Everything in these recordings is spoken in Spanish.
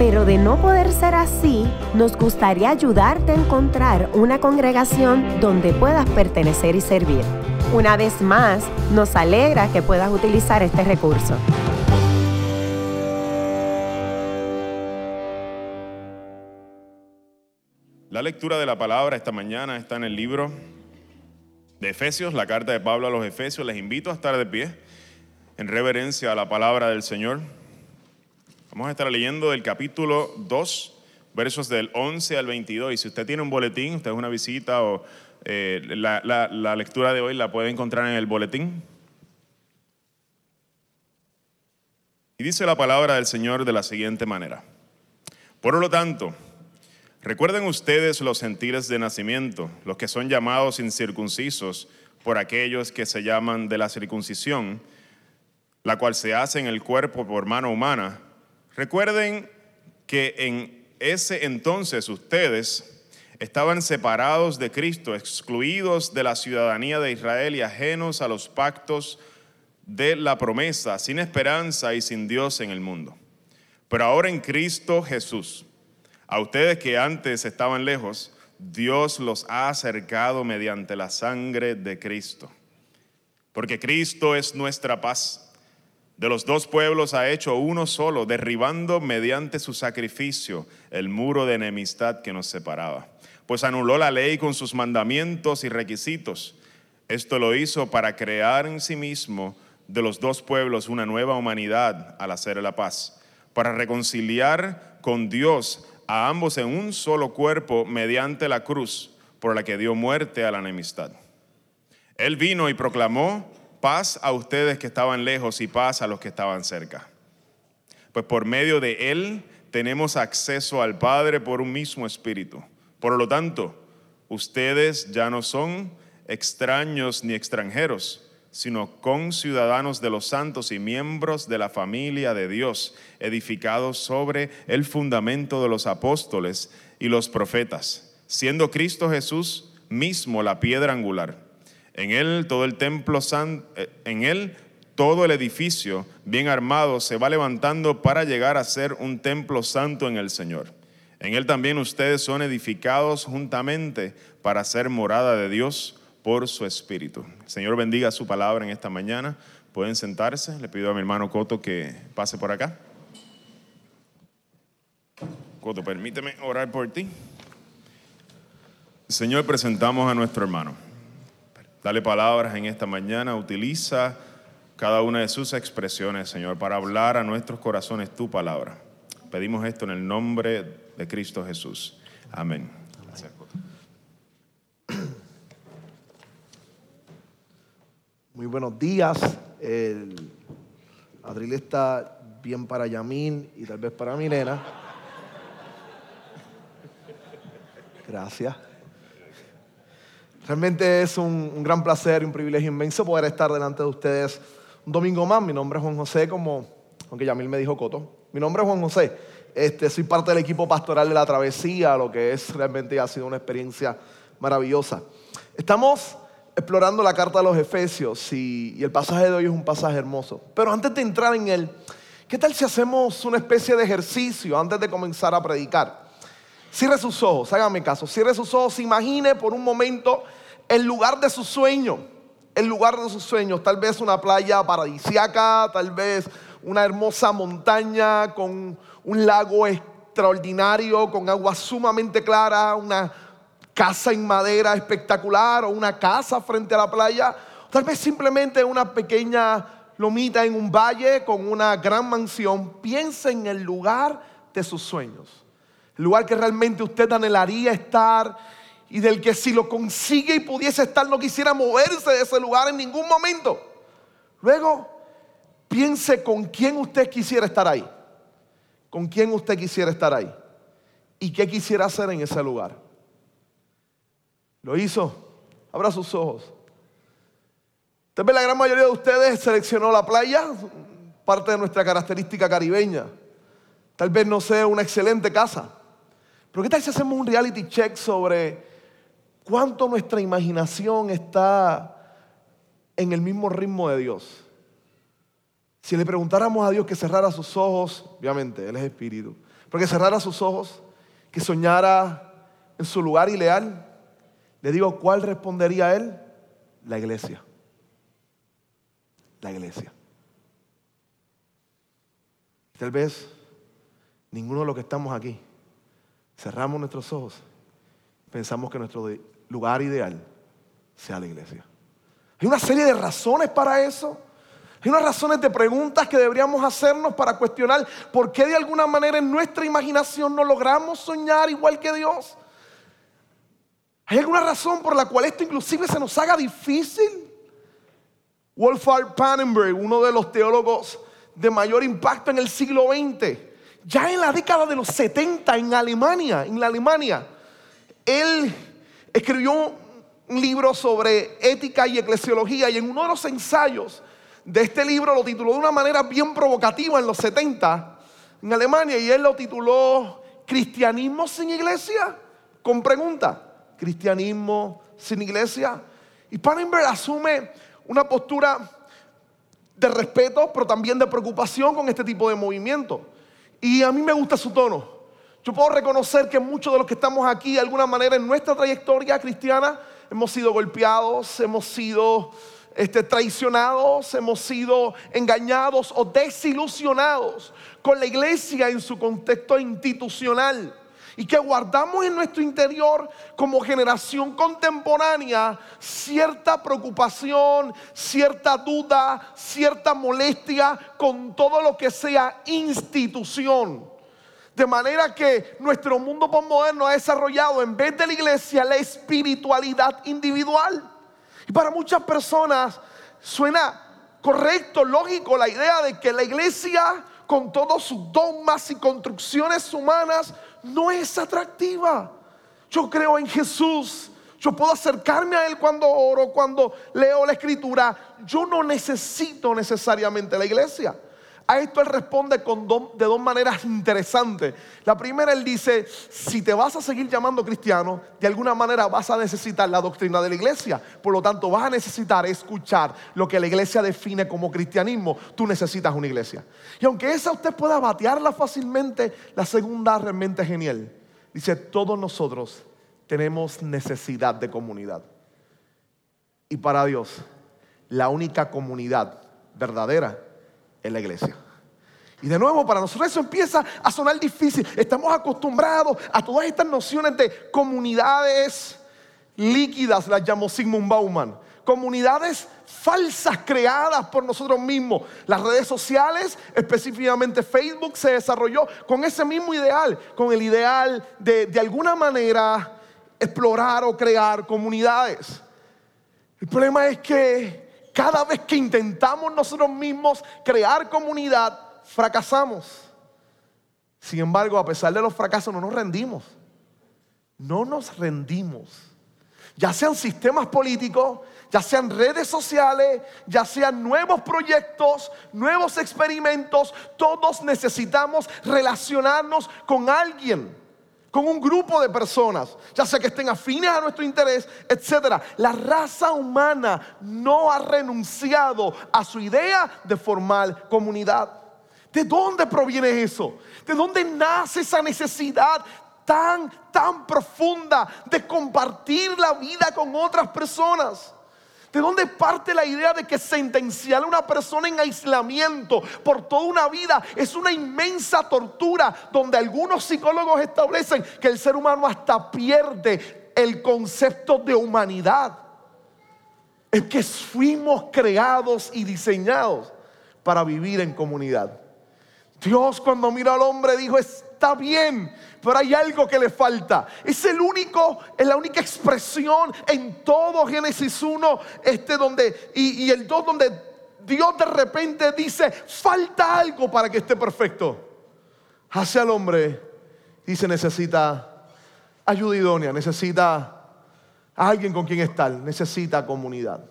pero de no poder ser así, nos gustaría ayudarte a encontrar una congregación donde puedas pertenecer y servir. Una vez más, nos alegra que puedas utilizar este recurso. La lectura de la palabra esta mañana está en el libro de Efesios, la carta de Pablo a los Efesios. Les invito a estar de pie en reverencia a la palabra del Señor. Vamos a estar leyendo del capítulo 2, versos del 11 al 22. Y si usted tiene un boletín, usted es una visita o eh, la, la lectura de hoy la puede encontrar en el boletín. Y dice la palabra del Señor de la siguiente manera. Por lo tanto, recuerden ustedes los gentiles de nacimiento, los que son llamados incircuncisos por aquellos que se llaman de la circuncisión, la cual se hace en el cuerpo por mano humana. Recuerden que en ese entonces ustedes estaban separados de Cristo, excluidos de la ciudadanía de Israel y ajenos a los pactos de la promesa, sin esperanza y sin Dios en el mundo. Pero ahora en Cristo Jesús, a ustedes que antes estaban lejos, Dios los ha acercado mediante la sangre de Cristo. Porque Cristo es nuestra paz. De los dos pueblos ha hecho uno solo, derribando mediante su sacrificio el muro de enemistad que nos separaba. Pues anuló la ley con sus mandamientos y requisitos. Esto lo hizo para crear en sí mismo de los dos pueblos una nueva humanidad al hacer la paz, para reconciliar con Dios a ambos en un solo cuerpo mediante la cruz por la que dio muerte a la enemistad. Él vino y proclamó paz a ustedes que estaban lejos y paz a los que estaban cerca. Pues por medio de Él tenemos acceso al Padre por un mismo espíritu. Por lo tanto, ustedes ya no son extraños ni extranjeros sino con ciudadanos de los santos y miembros de la familia de Dios, edificados sobre el fundamento de los apóstoles y los profetas, siendo Cristo Jesús mismo la piedra angular. En él todo el templo eh, en él todo el edificio bien armado se va levantando para llegar a ser un templo santo en el Señor. En él también ustedes son edificados juntamente para ser morada de Dios por su espíritu. Señor bendiga su palabra en esta mañana. Pueden sentarse. Le pido a mi hermano Coto que pase por acá. Coto, permíteme orar por ti. Señor, presentamos a nuestro hermano. Dale palabras en esta mañana. Utiliza cada una de sus expresiones, Señor, para hablar a nuestros corazones tu palabra. Pedimos esto en el nombre de Cristo Jesús. Amén. Muy buenos días. El Adril está bien para Yamín y tal vez para Milena. Gracias. Realmente es un, gran placer y un privilegio inmenso poder estar delante de ustedes un domingo más. Mi nombre es Juan José, como aunque Yamil me dijo Coto. Mi nombre es Juan José. Este, soy parte del equipo pastoral de la travesía, lo que es realmente ha sido una experiencia maravillosa. Estamos explorando la carta de los Efesios y, el pasaje de hoy es un pasaje hermoso. Pero antes de entrar en él, ¿qué tal si hacemos una especie de ejercicio antes de comenzar a predicar? Cierre sus ojos, hágame caso, cierre sus ojos, imagine por un momento el lugar de su sueño, el lugar de sus sueños, tal vez una playa paradisiaca, tal vez una hermosa montaña con un lago extraordinario, con agua sumamente clara, una casa en madera espectacular o una casa frente a la playa, tal vez simplemente una pequeña lomita en un valle con una gran mansión. Piense en el lugar de sus sueños, el lugar que realmente usted anhelaría estar y del que si lo consigue y pudiese estar no quisiera moverse de ese lugar en ningún momento. Luego, piense con quién usted quisiera estar ahí, con quién usted quisiera estar ahí y qué quisiera hacer en ese lugar. Lo hizo. Abra sus ojos. Tal vez la gran mayoría de ustedes seleccionó la playa, parte de nuestra característica caribeña. Tal vez no sea una excelente casa. Pero ¿qué tal si hacemos un reality check sobre cuánto nuestra imaginación está en el mismo ritmo de Dios? Si le preguntáramos a Dios que cerrara sus ojos, obviamente, Él es espíritu, pero que cerrara sus ojos, que soñara en su lugar ideal, le digo, ¿cuál respondería Él? La iglesia. La iglesia. Tal vez ninguno de los que estamos aquí cerramos nuestros ojos, pensamos que nuestro lugar ideal sea la iglesia. Hay una serie de razones para eso. Hay unas razones de preguntas que deberíamos hacernos para cuestionar por qué de alguna manera en nuestra imaginación no logramos soñar igual que Dios. ¿Hay alguna razón por la cual esto inclusive se nos haga difícil? Wolfgang Pannenberg, uno de los teólogos de mayor impacto en el siglo XX, ya en la década de los 70 en Alemania, en la Alemania, él escribió un libro sobre ética y eclesiología y en uno de los ensayos de este libro lo tituló de una manera bien provocativa en los 70 en Alemania y él lo tituló Cristianismo sin iglesia, con pregunta, cristianismo sin iglesia. Y Pannenberg asume una postura de respeto, pero también de preocupación con este tipo de movimiento. Y a mí me gusta su tono. Yo puedo reconocer que muchos de los que estamos aquí, de alguna manera, en nuestra trayectoria cristiana, hemos sido golpeados, hemos sido este, traicionados, hemos sido engañados o desilusionados con la iglesia en su contexto institucional y que guardamos en nuestro interior como generación contemporánea cierta preocupación, cierta duda, cierta molestia con todo lo que sea institución. De manera que nuestro mundo postmoderno ha desarrollado en vez de la iglesia la espiritualidad individual. Y para muchas personas suena correcto, lógico la idea de que la iglesia con todos sus dogmas y construcciones humanas no es atractiva. Yo creo en Jesús. Yo puedo acercarme a Él cuando oro, cuando leo la escritura. Yo no necesito necesariamente la iglesia. A esto él responde con de dos maneras interesantes. La primera, él dice, si te vas a seguir llamando cristiano, de alguna manera vas a necesitar la doctrina de la iglesia. Por lo tanto, vas a necesitar escuchar lo que la iglesia define como cristianismo. Tú necesitas una iglesia. Y aunque esa usted pueda batearla fácilmente, la segunda realmente es genial. Dice, todos nosotros tenemos necesidad de comunidad. Y para Dios, la única comunidad verdadera en la iglesia. Y de nuevo, para nosotros eso empieza a sonar difícil. Estamos acostumbrados a todas estas nociones de comunidades líquidas, las llamó Sigmund Bauman. Comunidades falsas creadas por nosotros mismos. Las redes sociales, específicamente Facebook, se desarrolló con ese mismo ideal, con el ideal de de alguna manera explorar o crear comunidades. El problema es que cada vez que intentamos nosotros mismos crear comunidad, fracasamos. Sin embargo, a pesar de los fracasos, no nos rendimos. No nos rendimos. Ya sean sistemas políticos, ya sean redes sociales, ya sean nuevos proyectos, nuevos experimentos, todos necesitamos relacionarnos con alguien con un grupo de personas, ya sea que estén afines a nuestro interés, etc. La raza humana no ha renunciado a su idea de formar comunidad. ¿De dónde proviene eso? ¿De dónde nace esa necesidad tan, tan profunda de compartir la vida con otras personas? ¿De dónde parte la idea de que sentenciar a una persona en aislamiento por toda una vida es una inmensa tortura donde algunos psicólogos establecen que el ser humano hasta pierde el concepto de humanidad? Es que fuimos creados y diseñados para vivir en comunidad. Dios cuando miró al hombre dijo, está bien, pero hay algo que le falta. Es el único, es la única expresión en todo Génesis 1, este donde, y, y el 2 donde Dios de repente dice, falta algo para que esté perfecto. Hace al hombre, dice, necesita ayuda idónea, necesita alguien con quien estar, necesita comunidad.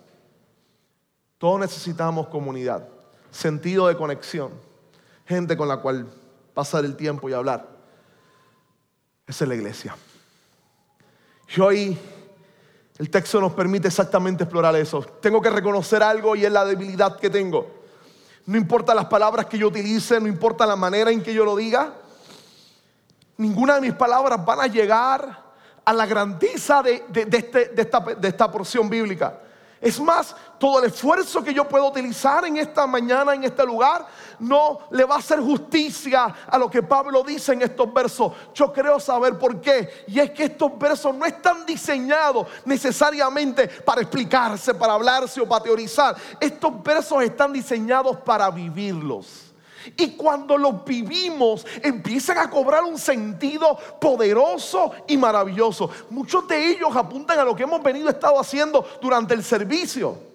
Todos necesitamos comunidad, sentido de conexión, gente con la cual pasar el tiempo y hablar. Esa es la iglesia. Y hoy el texto nos permite exactamente explorar eso. Tengo que reconocer algo y es la debilidad que tengo. No importa las palabras que yo utilice, no importa la manera en que yo lo diga, ninguna de mis palabras van a llegar a la grandeza de, este, esta, de esta porción bíblica. Es más, todo el esfuerzo que yo puedo utilizar en esta mañana, en este lugar, no le va a hacer justicia a lo que Pablo dice en estos versos. Yo creo saber por qué. Y es que estos versos no están diseñados necesariamente para explicarse, para hablarse o para teorizar. Estos versos están diseñados para vivirlos. Y cuando los vivimos, empiezan a cobrar un sentido poderoso y maravilloso. Muchos de ellos apuntan a lo que hemos venido estado haciendo durante el servicio.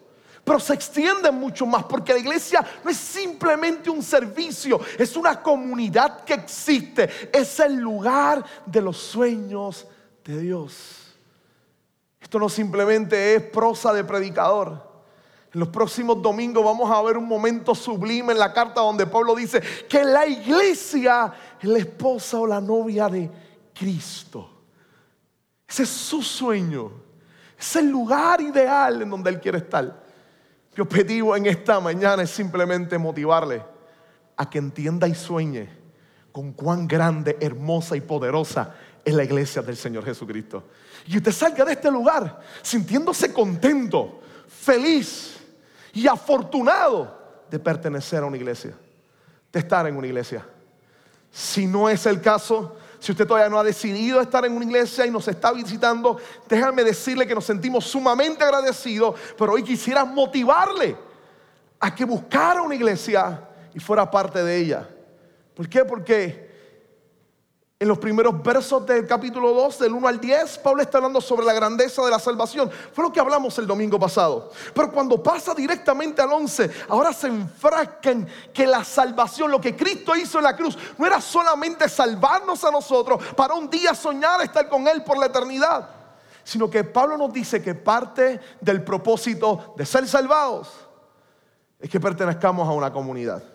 Pero se extienden mucho más porque la iglesia no es simplemente un servicio, es una comunidad que existe, es el lugar de los sueños de Dios. Esto no simplemente es prosa de predicador. En los próximos domingos vamos a ver un momento sublime en la carta donde Pablo dice que la iglesia es la esposa o la novia de Cristo. Ese es su sueño. Es el lugar ideal en donde Él quiere estar. Mi objetivo en esta mañana es simplemente motivarle a que entienda y sueñe con cuán grande, hermosa y poderosa es la iglesia del Señor Jesucristo. Y usted salga de este lugar sintiéndose contento, feliz y afortunado de pertenecer a una iglesia, de estar en una iglesia. Si no es el caso, si usted todavía no ha decidido estar en una iglesia y nos está visitando, déjame decirle que nos sentimos sumamente agradecidos, pero hoy quisiera motivarle a que buscara una iglesia y fuera parte de ella. ¿Por qué? Porque en los primeros versos del capítulo 2, del 1 al 10, Pablo está hablando sobre la grandeza de la salvación. Fue lo que hablamos el domingo pasado. Pero cuando pasa directamente al 11, ahora se enfrasca en que la salvación, lo que Cristo hizo en la cruz, no era solamente salvarnos a nosotros para un día soñar estar con Él por la eternidad, sino que Pablo nos dice que parte del propósito de ser salvados es que pertenezcamos a una comunidad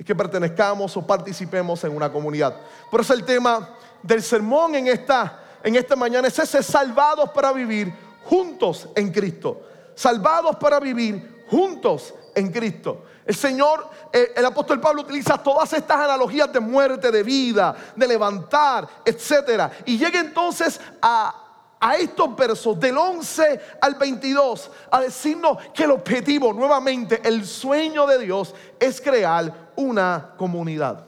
es que pertenezcamos o participemos en una comunidad. Por eso el tema del sermón en esta, en esta mañana es ese salvados para vivir juntos en Cristo. Salvados para vivir juntos en Cristo. El Señor, eh, el apóstol Pablo utiliza todas estas analogías de muerte, de vida, de levantar, etc. Y llega entonces a a estos versos del 11 al 22 a decirnos que el objetivo, nuevamente, el sueño de Dios es crear una comunidad.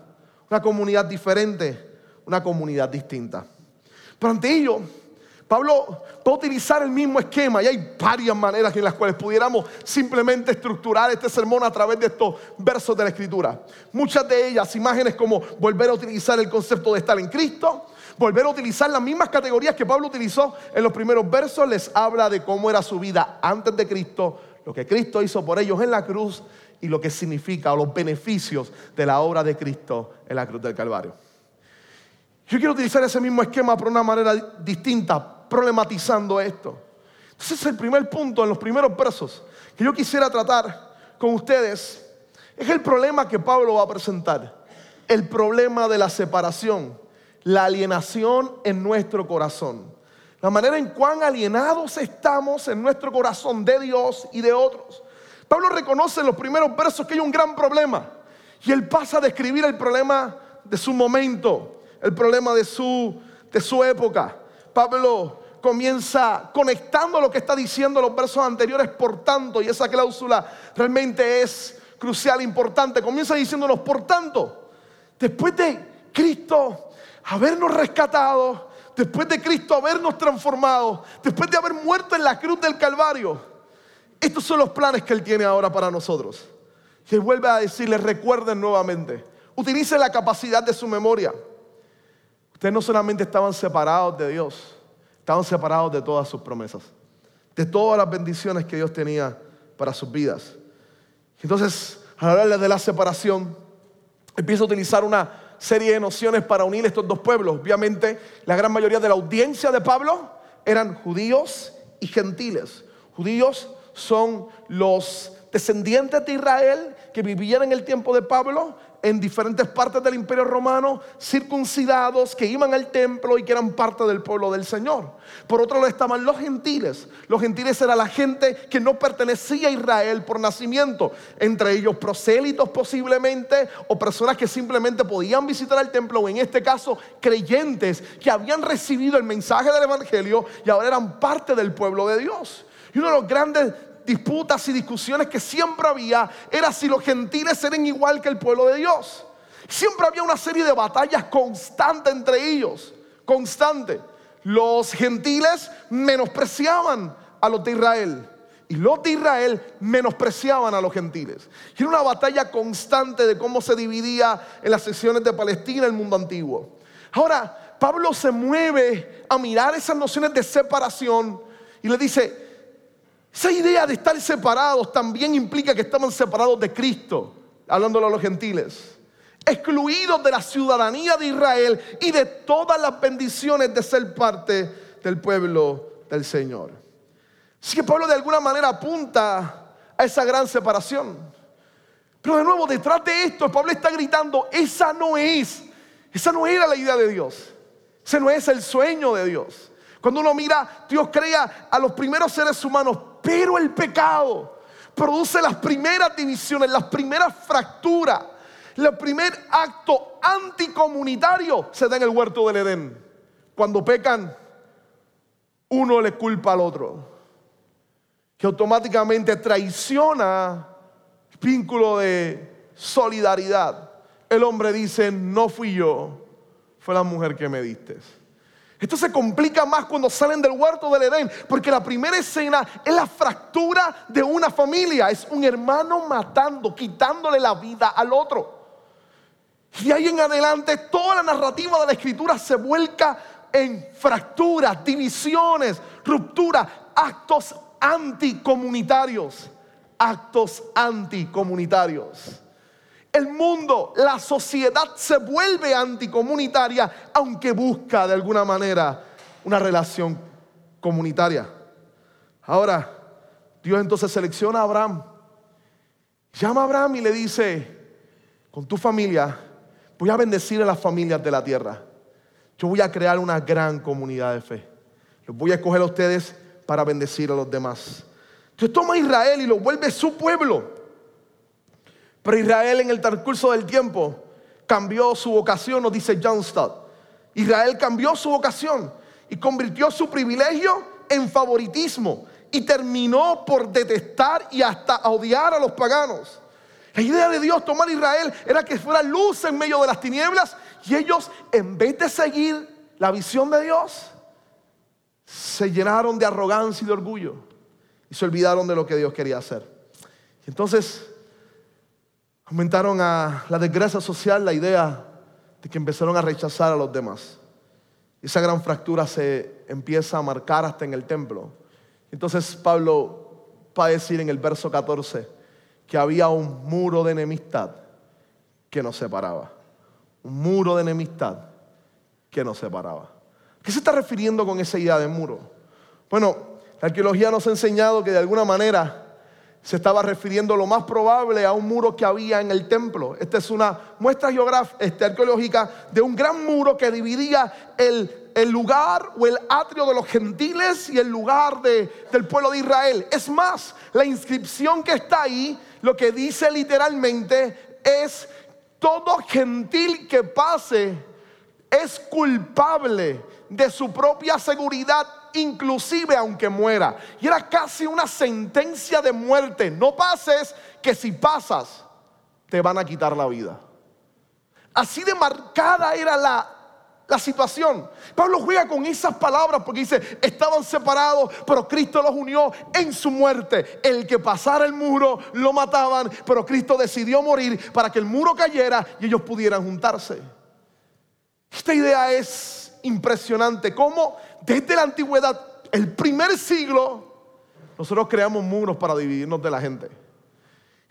Una comunidad diferente, una comunidad distinta. Pero ante ello, Pablo va a utilizar el mismo esquema y hay varias maneras en las cuales pudiéramos simplemente estructurar este sermón a través de estos versos de la Escritura. Muchas de ellas, imágenes como volver a utilizar el concepto de estar en Cristo, volver a utilizar las mismas categorías que Pablo utilizó en los primeros versos, les habla de cómo era su vida antes de Cristo, lo que Cristo hizo por ellos en la cruz y lo que significa o los beneficios de la obra de Cristo en la cruz del Calvario. Yo quiero utilizar ese mismo esquema por una manera distinta, problematizando esto. Entonces el primer punto en los primeros versos que yo quisiera tratar con ustedes es el problema que Pablo va a presentar, el problema de la separación la alienación en nuestro corazón. La manera en cuán alienados estamos en nuestro corazón de Dios y de otros. Pablo reconoce en los primeros versos que hay un gran problema. Y él pasa a describir el problema de su momento, el problema de su, de su época. Pablo comienza conectando lo que está diciendo los versos anteriores, por tanto, y esa cláusula realmente es crucial, importante. Comienza diciéndonos, por tanto, después de Cristo habernos rescatado, después de Cristo habernos transformado, después de haber muerto en la cruz del Calvario. Estos son los planes que Él tiene ahora para nosotros. Y Él vuelve a decirles, recuerden nuevamente, utilicen la capacidad de su memoria. Ustedes no solamente estaban separados de Dios, estaban separados de todas sus promesas, de todas las bendiciones que Dios tenía para sus vidas. Entonces, al hablarles de la separación, empieza a utilizar una serie de nociones para unir estos dos pueblos. Obviamente, la gran mayoría de la audiencia de Pablo eran judíos y gentiles. Judíos son los descendientes de Israel que vivían en el tiempo de Pablo en diferentes partes del imperio romano, circuncidados, que iban al templo y que eran parte del pueblo del Señor. Por otro lado estaban los gentiles. Los gentiles era la gente que no pertenecía a Israel por nacimiento, entre ellos prosélitos posiblemente, o personas que simplemente podían visitar el templo, o en este caso creyentes que habían recibido el mensaje del Evangelio y ahora eran parte del pueblo de Dios. Y uno de los grandes disputas y discusiones que siempre había era si los gentiles eran igual que el pueblo de Dios. Siempre había una serie de batallas constantes entre ellos, constante. Los gentiles menospreciaban a los de Israel y los de Israel menospreciaban a los gentiles. Y era una batalla constante de cómo se dividía en las secciones de Palestina el mundo antiguo. Ahora, Pablo se mueve a mirar esas nociones de separación y le dice, esa idea de estar separados también implica que estaban separados de Cristo, hablándolo a los gentiles, excluidos de la ciudadanía de Israel y de todas las bendiciones de ser parte del pueblo del Señor. Así que Pablo de alguna manera apunta a esa gran separación. Pero de nuevo, detrás de esto, Pablo está gritando, esa no es, esa no era la idea de Dios, ese no es el sueño de Dios. Cuando uno mira, Dios crea a los primeros seres humanos, pero el pecado produce las primeras divisiones, las primeras fracturas. El primer acto anticomunitario se da en el huerto del Edén. Cuando pecan, uno le culpa al otro. Que automáticamente traiciona el vínculo de solidaridad. El hombre dice, no fui yo, fue la mujer que me diste. Esto se complica más cuando salen del huerto del Edén, porque la primera escena es la fractura de una familia, es un hermano matando, quitándole la vida al otro. Y ahí en adelante toda la narrativa de la escritura se vuelca en fracturas, divisiones, rupturas, actos anticomunitarios, actos anticomunitarios el mundo, la sociedad se vuelve anticomunitaria, aunque busca de alguna manera una relación comunitaria. Ahora, Dios entonces selecciona a Abraham, llama a Abraham y le dice, con tu familia, voy a bendecir a las familias de la tierra. Yo voy a crear una gran comunidad de fe. Los voy a escoger a ustedes para bendecir a los demás. Entonces toma a Israel y lo vuelve su pueblo. Pero Israel en el transcurso del tiempo cambió su vocación, nos dice John Stott. Israel cambió su vocación y convirtió su privilegio en favoritismo y terminó por detestar y hasta odiar a los paganos. La idea de Dios tomar Israel era que fuera luz en medio de las tinieblas y ellos en vez de seguir la visión de Dios, se llenaron de arrogancia y de orgullo y se olvidaron de lo que Dios quería hacer. entonces aumentaron a la desgracia social la idea de que empezaron a rechazar a los demás. Esa gran fractura se empieza a marcar hasta en el templo. Entonces Pablo va a decir en el verso 14 que había un muro de enemistad que nos separaba. Un muro de enemistad que nos separaba. ¿Qué se está refiriendo con esa idea de muro? Bueno, la arqueología nos ha enseñado que de alguna manera se estaba refiriendo lo más probable a un muro que había en el templo. Esta es una muestra geográfica, este, arqueológica de un gran muro que dividía el, lugar o el atrio de los gentiles y el lugar de, del pueblo de Israel. Es más, la inscripción que está ahí, lo que dice literalmente es, todo gentil que pase es culpable de su propia seguridad inclusive aunque muera. Y era casi una sentencia de muerte. No pases, que si pasas, te van a quitar la vida. Así de marcada era la, la situación. Pablo juega con esas palabras porque dice, estaban separados, pero Cristo los unió en su muerte. El que pasara el muro lo mataban, pero Cristo decidió morir para que el muro cayera y ellos pudieran juntarse. Esta idea es impresionante. ¿Cómo desde la antigüedad, el primer siglo, nosotros creamos muros para dividirnos de la gente.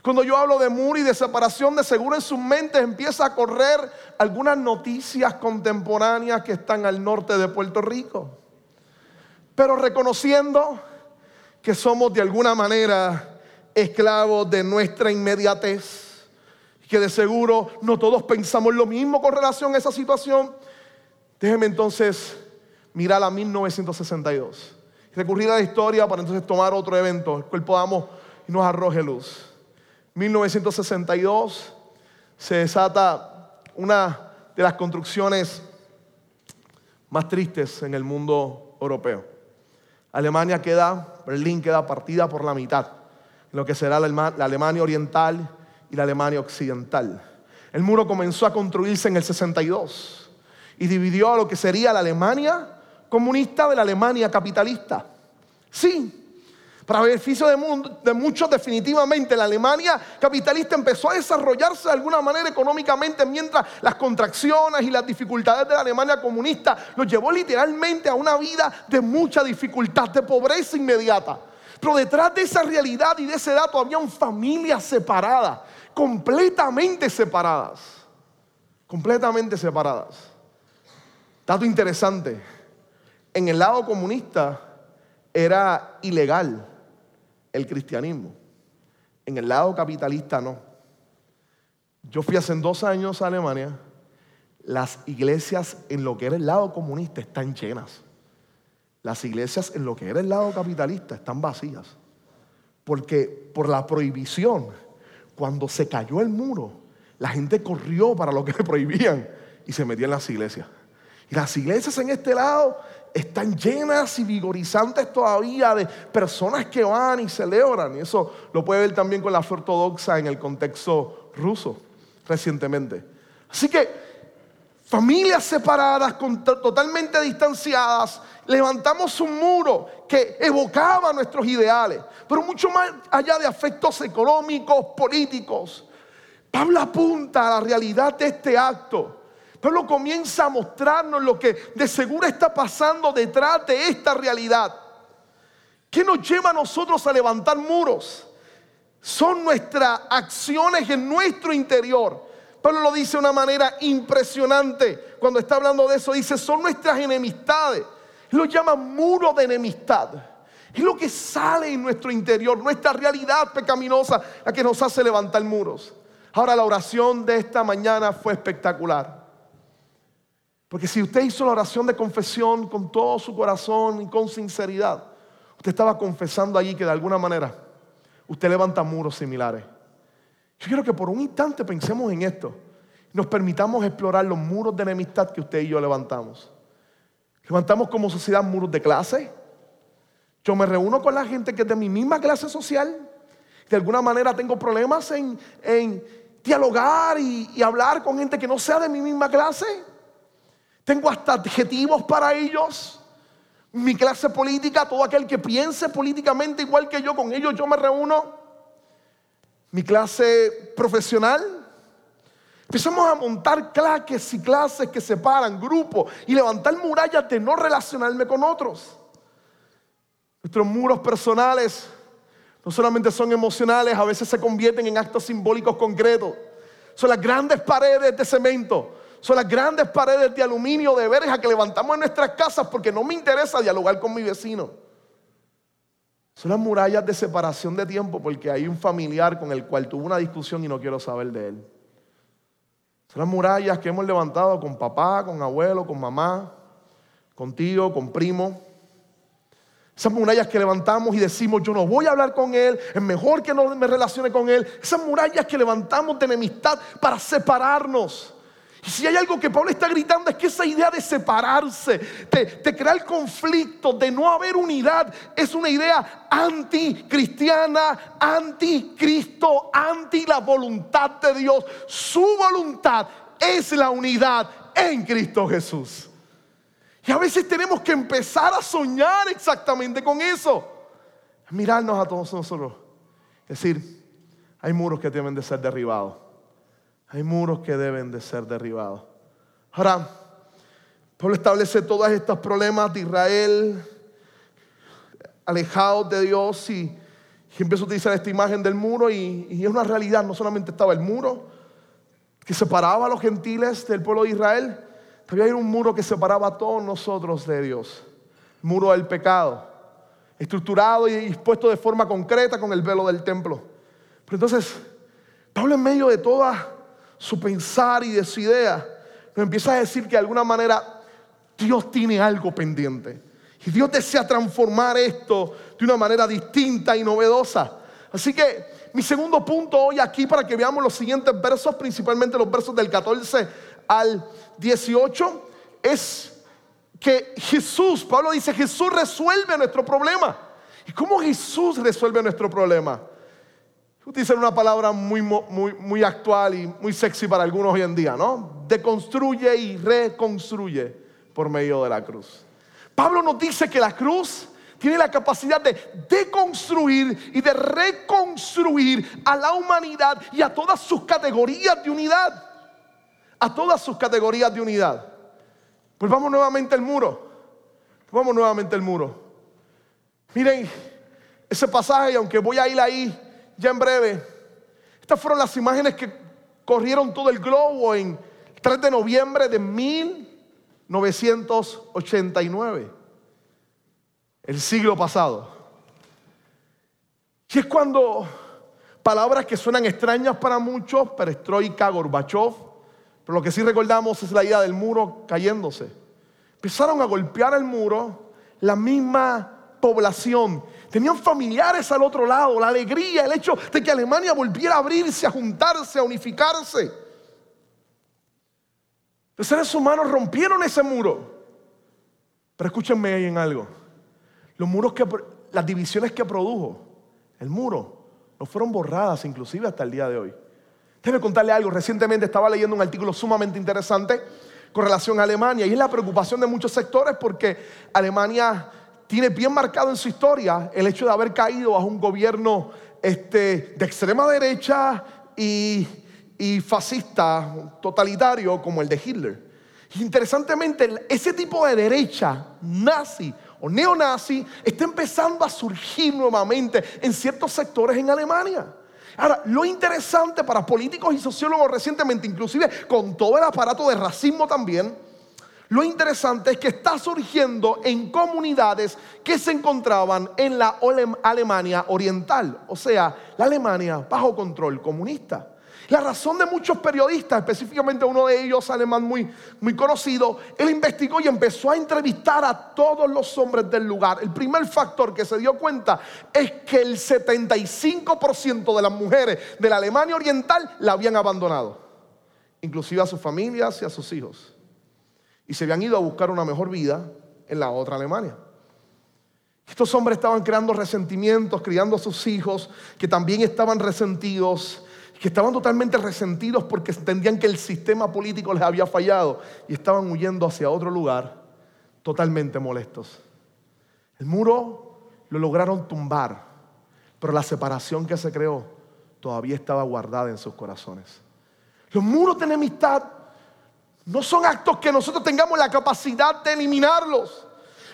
Cuando yo hablo de muro y de separación, de seguro en sus mentes empieza a correr algunas noticias contemporáneas que están al norte de Puerto Rico. Pero reconociendo que somos de alguna manera esclavos de nuestra inmediatez, que de seguro no todos pensamos lo mismo con relación a esa situación. Déjeme entonces mirar a 1962, recurrir a la historia para entonces tomar otro evento, el cual podamos y nos arroje luz. 1962 se desata una de las construcciones más tristes en el mundo europeo. Alemania queda, Berlín queda partida por la mitad, lo que será la Alemania oriental y la Alemania occidental. El muro comenzó a construirse en el 62 y dividió a lo que sería la Alemania comunista de la Alemania capitalista. Sí, para beneficio de, de, muchos, definitivamente, la Alemania capitalista empezó a desarrollarse de alguna manera económicamente, mientras las contracciones y las dificultades de la Alemania comunista los llevó literalmente a una vida de mucha dificultad, de pobreza inmediata. Pero detrás de esa realidad y de ese dato habían familias separadas, completamente separadas, completamente separadas. Dato interesante, en el lado comunista era ilegal el cristianismo. En el lado capitalista no. Yo fui hace dos años a Alemania. Las iglesias en lo que era el lado comunista están llenas. Las iglesias en lo que era el lado capitalista están vacías. Porque por la prohibición, cuando se cayó el muro, la gente corrió para lo que le prohibían y se metía en las iglesias. Y las iglesias en este lado están llenas y vigorizantes todavía de personas que van y celebran. Y eso lo puede ver también con la fe ortodoxa en el contexto ruso recientemente. Así que familias separadas, totalmente distanciadas, levantamos un muro que evocaba nuestros ideales, pero mucho más allá de afectos económicos, políticos. Pablo apunta a la realidad de este acto Pablo comienza a mostrarnos lo que de seguro está pasando detrás de esta realidad. ¿Qué nos lleva a nosotros a levantar muros? Son nuestras acciones en nuestro interior. Pablo lo dice de una manera impresionante. Cuando está hablando de eso, dice, son nuestras enemistades. lo llama muro de enemistad. Es lo que sale en nuestro interior, nuestra realidad pecaminosa, la que nos hace levantar muros. Ahora la oración de esta mañana fue espectacular. Porque si usted hizo la oración de confesión con todo su corazón y con sinceridad, usted estaba confesando allí que de alguna manera usted levanta muros similares. Yo quiero que por un instante pensemos en esto. Nos permitamos explorar los muros de enemistad que usted y yo levantamos. Levantamos como sociedad muros de clase. Yo me reúno con la gente que es de mi misma clase social. De alguna manera tengo problemas en, dialogar y, y hablar con gente que no sea de mi misma clase. Tengo hasta adjetivos para ellos. Mi clase política, todo aquel que piense políticamente igual que yo, con ellos yo me reúno. Mi clase profesional. Empezamos a montar claques y clases que separan grupos y levantar murallas de no relacionarme con otros. Nuestros muros personales no solamente son emocionales, a veces se convierten en actos simbólicos concretos. Son las grandes paredes de cemento son las grandes paredes de aluminio de verja que levantamos en nuestras casas porque no me interesa dialogar con mi vecino. Son las murallas de separación de tiempo porque hay un familiar con el cual tuve una discusión y no quiero saber de él. Son las murallas que hemos levantado con papá, con abuelo, con mamá, con tío, con primo. Esas murallas que levantamos y decimos, yo no voy a hablar con él, es mejor que no me relacione con él. Esas murallas que levantamos de enemistad para separarnos. Si hay algo que Pablo está gritando es que esa idea de separarse, de, crear conflicto, de no haber unidad, es una idea anticristiana, anticristo, anti la voluntad de Dios. Su voluntad es la unidad en Cristo Jesús. Y a veces tenemos que empezar a soñar exactamente con eso. Mirarnos a todos nosotros. Decir, hay muros que deben de ser derribados. Hay muros que deben de ser derribados. Ahora, Pablo establece todos estos problemas de Israel alejados de Dios y, empieza a utilizar esta imagen del muro y, y, es una realidad, no solamente estaba el muro que separaba a los gentiles del pueblo de Israel, también hay un muro que separaba a todos nosotros de Dios, el muro del pecado, estructurado y dispuesto de forma concreta con el velo del templo. Pero entonces, Pablo en medio de toda su pensar y de su idea, nos empieza a decir que de alguna manera Dios tiene algo pendiente. Y Dios desea transformar esto de una manera distinta y novedosa. Así que mi segundo punto hoy aquí para que veamos los siguientes versos, principalmente los versos del 14 al 18, es que Jesús, Pablo dice, Jesús resuelve nuestro problema. ¿Y cómo Jesús resuelve nuestro problema? Utilizan una palabra muy, muy, muy actual y muy sexy para algunos hoy en día, ¿no? Deconstruye y reconstruye por medio de la cruz. Pablo nos dice que la cruz tiene la capacidad de deconstruir y de reconstruir a la humanidad y a todas sus categorías de unidad. A todas sus categorías de unidad. Pues vamos nuevamente al muro. Vamos nuevamente al muro. Miren ese pasaje, aunque voy a ir ahí ya en breve. Estas fueron las imágenes que corrieron todo el globo en 3 de noviembre de 1989, el siglo pasado. Y es cuando palabras que suenan extrañas para muchos, perestroika, Gorbachev, pero lo que sí recordamos es la idea del muro cayéndose. Empezaron a golpear el muro la misma población Tenían familiares al otro lado, la alegría, el hecho de que Alemania volviera a abrirse, a juntarse, a unificarse. Los seres humanos rompieron ese muro. Pero escúchenme ahí en algo. Los muros que, las divisiones que produjo el muro no fueron borradas inclusive hasta el día de hoy. Déjeme contarle algo. Recientemente estaba leyendo un artículo sumamente interesante con relación a Alemania y es la preocupación de muchos sectores porque Alemania tiene bien marcado en su historia el hecho de haber caído bajo un gobierno este, de extrema derecha y, fascista, totalitario como el de Hitler. interesantemente, ese tipo de derecha nazi o neonazi está empezando a surgir nuevamente en ciertos sectores en Alemania. Ahora, lo interesante para políticos y sociólogos recientemente, inclusive con todo el aparato de racismo también, lo interesante es que está surgiendo en comunidades que se encontraban en la Alemania oriental, o sea, la Alemania bajo control comunista. La razón de muchos periodistas, específicamente uno de ellos, alemán muy, muy conocido, él investigó y empezó a entrevistar a todos los hombres del lugar. El primer factor que se dio cuenta es que el 75% de las mujeres de la Alemania oriental la habían abandonado, inclusive a sus familias y a sus hijos y se habían ido a buscar una mejor vida en la otra Alemania. Estos hombres estaban creando resentimientos, criando a sus hijos, que también estaban resentidos, que estaban totalmente resentidos porque entendían que el sistema político les había fallado y estaban huyendo hacia otro lugar totalmente molestos. El muro lo lograron tumbar, pero la separación que se creó todavía estaba guardada en sus corazones. Los muros de enemistad no son actos que nosotros tengamos la capacidad de eliminarlos.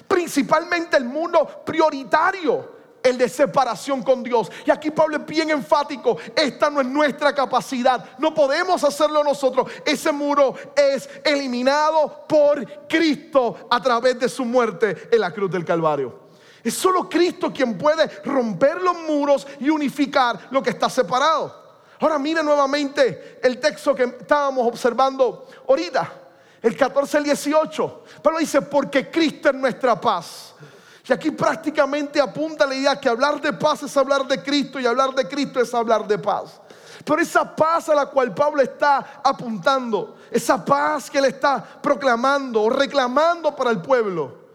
Principalmente el mundo prioritario, el de separación con Dios. Y aquí Pablo es bien enfático, esta no es nuestra capacidad, no podemos hacerlo nosotros. Ese muro es eliminado por Cristo a través de su muerte en la cruz del Calvario. Es solo Cristo quien puede romper los muros y unificar lo que está separado. Ahora mire nuevamente el texto que estábamos observando ahorita, el 14 al 18. Pero dice, porque Cristo es nuestra paz. Y aquí prácticamente apunta la idea que hablar de paz es hablar de Cristo y hablar de Cristo es hablar de paz. Pero esa paz a la cual Pablo está apuntando, esa paz que él está proclamando o reclamando para el pueblo,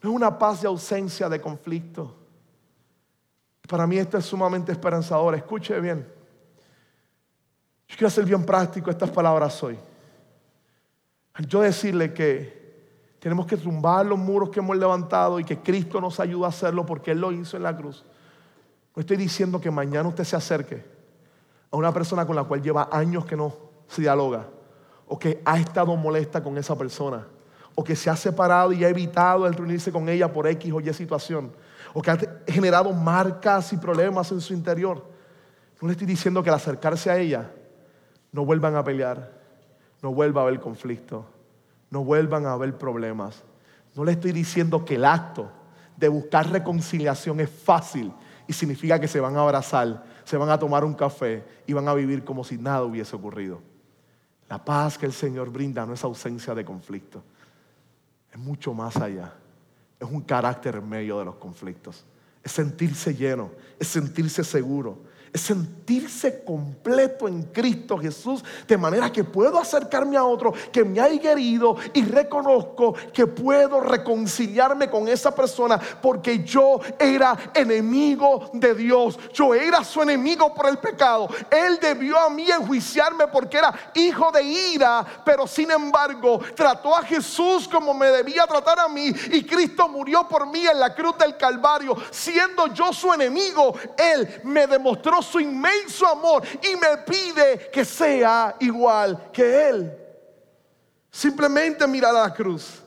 no es una paz de ausencia de conflicto. Para mí esto es sumamente esperanzador. Escuche bien. Yo quiero ser bien práctico estas palabras hoy. Yo decirle que tenemos que tumbar los muros que hemos levantado y que Cristo nos ayuda a hacerlo porque Él lo hizo en la cruz. No estoy diciendo que mañana usted se acerque a una persona con la cual lleva años que no se dialoga o que ha estado molesta con esa persona o que se ha separado y ha evitado el reunirse con ella por X o Y situación o que ha generado marcas y problemas en su interior. No le estoy diciendo que al acercarse a ella no vuelvan a pelear, no vuelva a haber conflicto, no vuelvan a haber problemas. No le estoy diciendo que el acto de buscar reconciliación es fácil y significa que se van a abrazar, se van a tomar un café y van a vivir como si nada hubiese ocurrido. La paz que el Señor brinda no es ausencia de conflicto, es mucho más allá. Es un carácter en medio de los conflictos. Es sentirse lleno, es sentirse seguro, es sentirse completo en Cristo Jesús, de manera que puedo acercarme a otro que me ha herido y reconozco que puedo reconciliarme con esa persona porque yo era enemigo de Dios, yo era su enemigo por el pecado. Él debió a mí enjuiciarme porque era hijo de ira, pero sin embargo trató a Jesús como me debía tratar a mí y Cristo murió por mí en la cruz del Calvario, siendo yo su enemigo, Él me demostró su inmenso amor y me pide que sea igual que Él. Simplemente mirar a la cruz,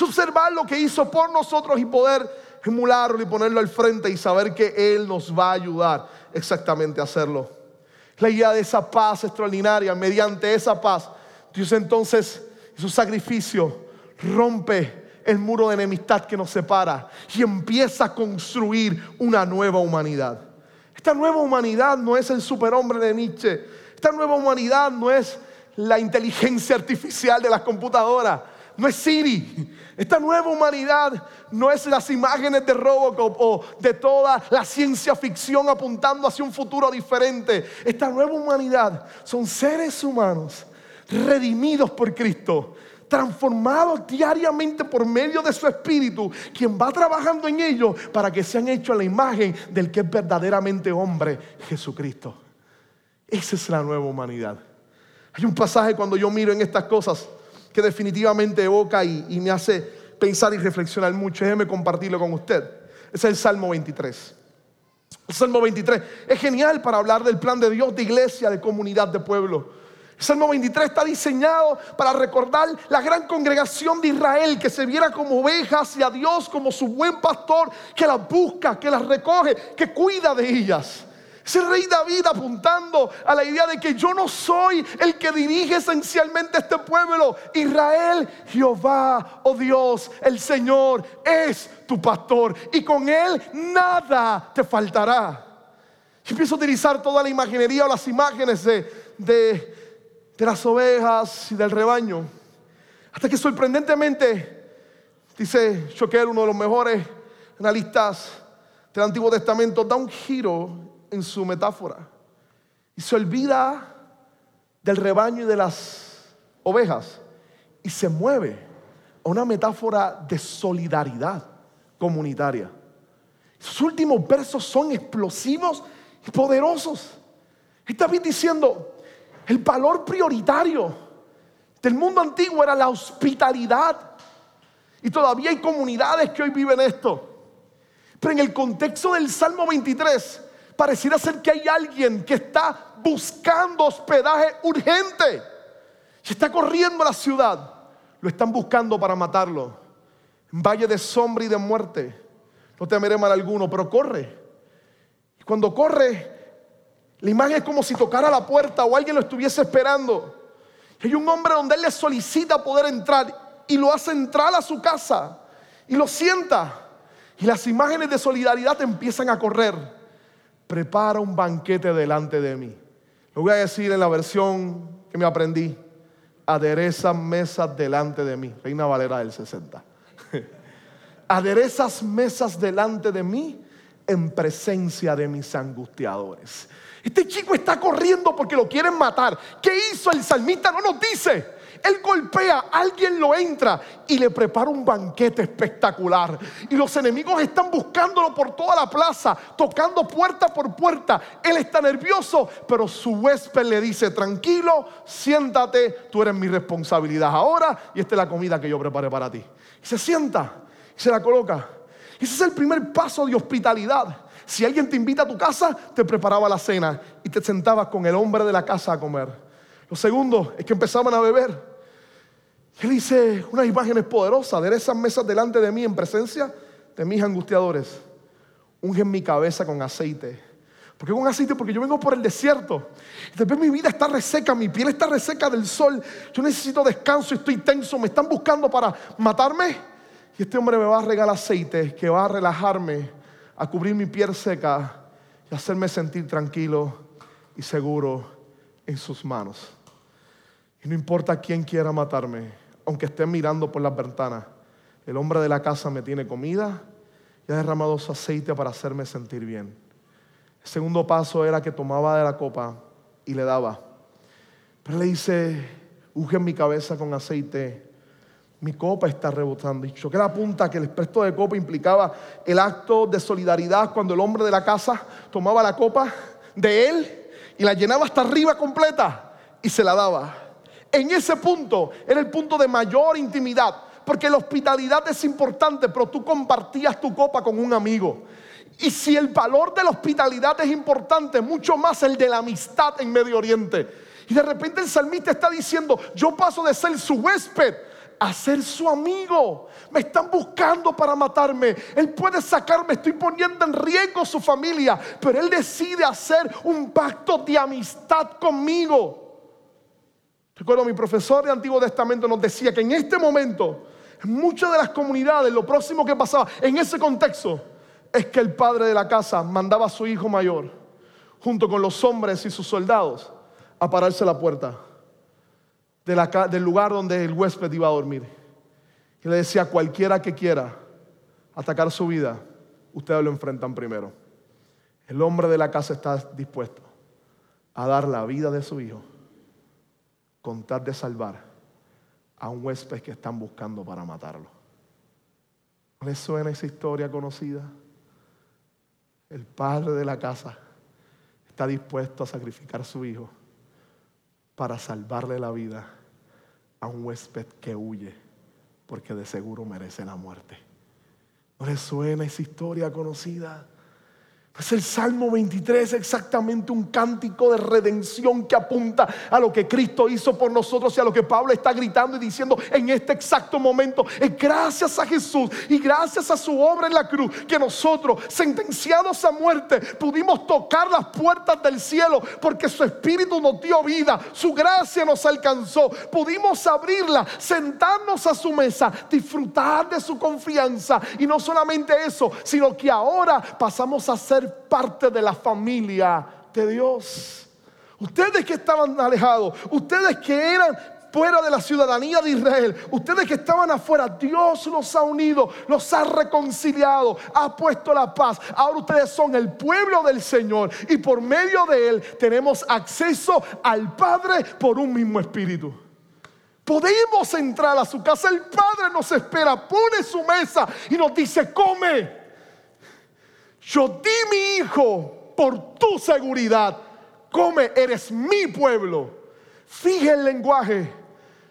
observar lo que hizo por nosotros y poder emularlo y ponerlo al frente y saber que Él nos va a ayudar exactamente a hacerlo. La idea de esa paz extraordinaria, mediante esa paz, Dios entonces, su sacrificio, rompe el muro de enemistad que nos separa y empieza a construir una nueva humanidad. Esta nueva humanidad no es el superhombre de Nietzsche. Esta nueva humanidad no es la inteligencia artificial de las computadoras. No es Siri. Esta nueva humanidad no es las imágenes de Robocop o de toda la ciencia ficción apuntando hacia un futuro diferente. Esta nueva humanidad son seres humanos redimidos por Cristo, transformados diariamente por medio de su Espíritu, quien va trabajando en ellos para que sean hechos a la imagen del que es verdaderamente hombre, Jesucristo. Esa es la nueva humanidad. Hay un pasaje cuando yo miro en estas cosas que definitivamente evoca y, y me hace pensar y reflexionar mucho. Déjeme compartirlo con usted. Es el Salmo 23. El Salmo 23 es genial para hablar del plan de Dios, de iglesia, de comunidad, de pueblo. Salmo 23 está diseñado para recordar la gran congregación de Israel que se viera como ovejas y a Dios como su buen pastor que las busca, que las recoge, que cuida de ellas. Es rey David apuntando a la idea de que yo no soy el que dirige esencialmente este pueblo. Israel, Jehová, oh Dios, el Señor es tu pastor y con él nada te faltará. Y empiezo a utilizar toda la imaginería o las imágenes de, de de las ovejas y del rebaño. Hasta que sorprendentemente, dice Choquer, uno de los mejores analistas del Antiguo Testamento, da un giro en su metáfora y se olvida del rebaño y de las ovejas y se mueve a una metáfora de solidaridad comunitaria. Sus últimos versos son explosivos y poderosos. Está bien diciendo, el valor prioritario del mundo antiguo era la hospitalidad. Y todavía hay comunidades que hoy viven esto. Pero en el contexto del Salmo 23, pareciera ser que hay alguien que está buscando hospedaje urgente. Y está corriendo a la ciudad. Lo están buscando para matarlo. En valle de sombra y de muerte. No temeré mal alguno, pero corre. Y cuando corre, la imagen es como si tocara la puerta o alguien lo estuviese esperando. Hay un hombre donde él le solicita poder entrar y lo hace entrar a su casa y lo sienta. Y las imágenes de solidaridad empiezan a correr. Prepara un banquete delante de mí. Lo voy a decir en la versión que me aprendí. Adereza mesas delante de mí. Reina Valera del 60. Aderezas mesas delante de mí en presencia de mis angustiadores. Este chico está corriendo porque lo quieren matar. ¿Qué hizo el salmista? No nos dice. Él golpea, alguien lo entra y le prepara un banquete espectacular. Y los enemigos están buscándolo por toda la plaza, tocando puerta por puerta. Él está nervioso, pero su huésped le dice, tranquilo, siéntate, tú eres mi responsabilidad ahora y esta es la comida que yo preparé para ti. Y se sienta y se la coloca. Ese es el primer paso de hospitalidad. Si alguien te invita a tu casa, te preparaba la cena y te sentabas con el hombre de la casa a comer. Lo segundo es que empezaban a beber. Él dice unas imágenes poderosas de esas mesas delante de mí en presencia de mis angustiadores. Ungen mi cabeza con aceite. ¿Por qué con aceite? Porque yo vengo por el desierto. Después mi vida está reseca, mi piel está reseca del sol. Yo necesito descanso, estoy tenso. Me están buscando para matarme. Y este hombre me va a regalar aceite que va a relajarme, a cubrir mi piel seca y hacerme sentir tranquilo y seguro en sus manos. Y no importa quién quiera matarme, aunque esté mirando por las ventanas, el hombre de la casa me tiene comida y ha derramado su aceite para hacerme sentir bien. El segundo paso era que tomaba de la copa y le daba. Pero le dice, unge mi cabeza con aceite, mi copa está rebotando. Y choqué la punta que el expresto de copa implicaba el acto de solidaridad cuando el hombre de la casa tomaba la copa de él y la llenaba hasta arriba completa y se la daba. En ese punto era el punto de mayor intimidad porque la hospitalidad es importante, pero tú compartías tu copa con un amigo. Y si el valor de la hospitalidad es importante, mucho más el de la amistad en Medio Oriente. Y de repente el salmista está diciendo, yo paso de ser su huésped a ser su amigo. Me están buscando para matarme. Él puede sacarme, estoy poniendo en riesgo su familia, pero él decide hacer un pacto de amistad conmigo. Recuerdo, mi profesor de Antiguo Testamento nos decía que en este momento en muchas de las comunidades lo próximo que pasaba en ese contexto es que el padre de la casa mandaba a su hijo mayor, junto con los hombres y sus soldados, a pararse la puerta del lugar donde el huésped iba a dormir. Y le decía, cualquiera que quiera atacar su vida, ustedes lo enfrentan primero. El hombre de la casa está dispuesto a dar la vida de su hijo con tal de salvar a un huésped que están buscando para matarlo. ¿No suena esa historia conocida? El padre de la casa está dispuesto a sacrificar a su hijo para salvarle la vida un huésped que huye porque de seguro merece la muerte. ¿No les suena esa historia conocida? Es el Salmo 23 exactamente un cántico de redención que apunta a lo que Cristo hizo por nosotros y a lo que Pablo está gritando y diciendo en este exacto momento. Es gracias a Jesús y gracias a su obra en la cruz que nosotros, sentenciados a muerte, pudimos tocar las puertas del cielo porque su Espíritu nos dio vida, su gracia nos alcanzó. Pudimos abrirla, sentarnos a su mesa, disfrutar de su confianza y no solamente eso, sino que ahora pasamos a ser parte de la familia de Dios. Ustedes que estaban alejados, ustedes que eran fuera de la ciudadanía de Israel, ustedes que estaban afuera, Dios los ha unido, los ha reconciliado, ha puesto la paz. Ahora ustedes son el pueblo del Señor y por medio de Él tenemos acceso al Padre por un mismo espíritu. Podemos entrar a su casa, el Padre nos espera, pone su mesa y nos dice, come. Yo di mi hijo por tu seguridad. Come, eres mi pueblo. Fije el lenguaje.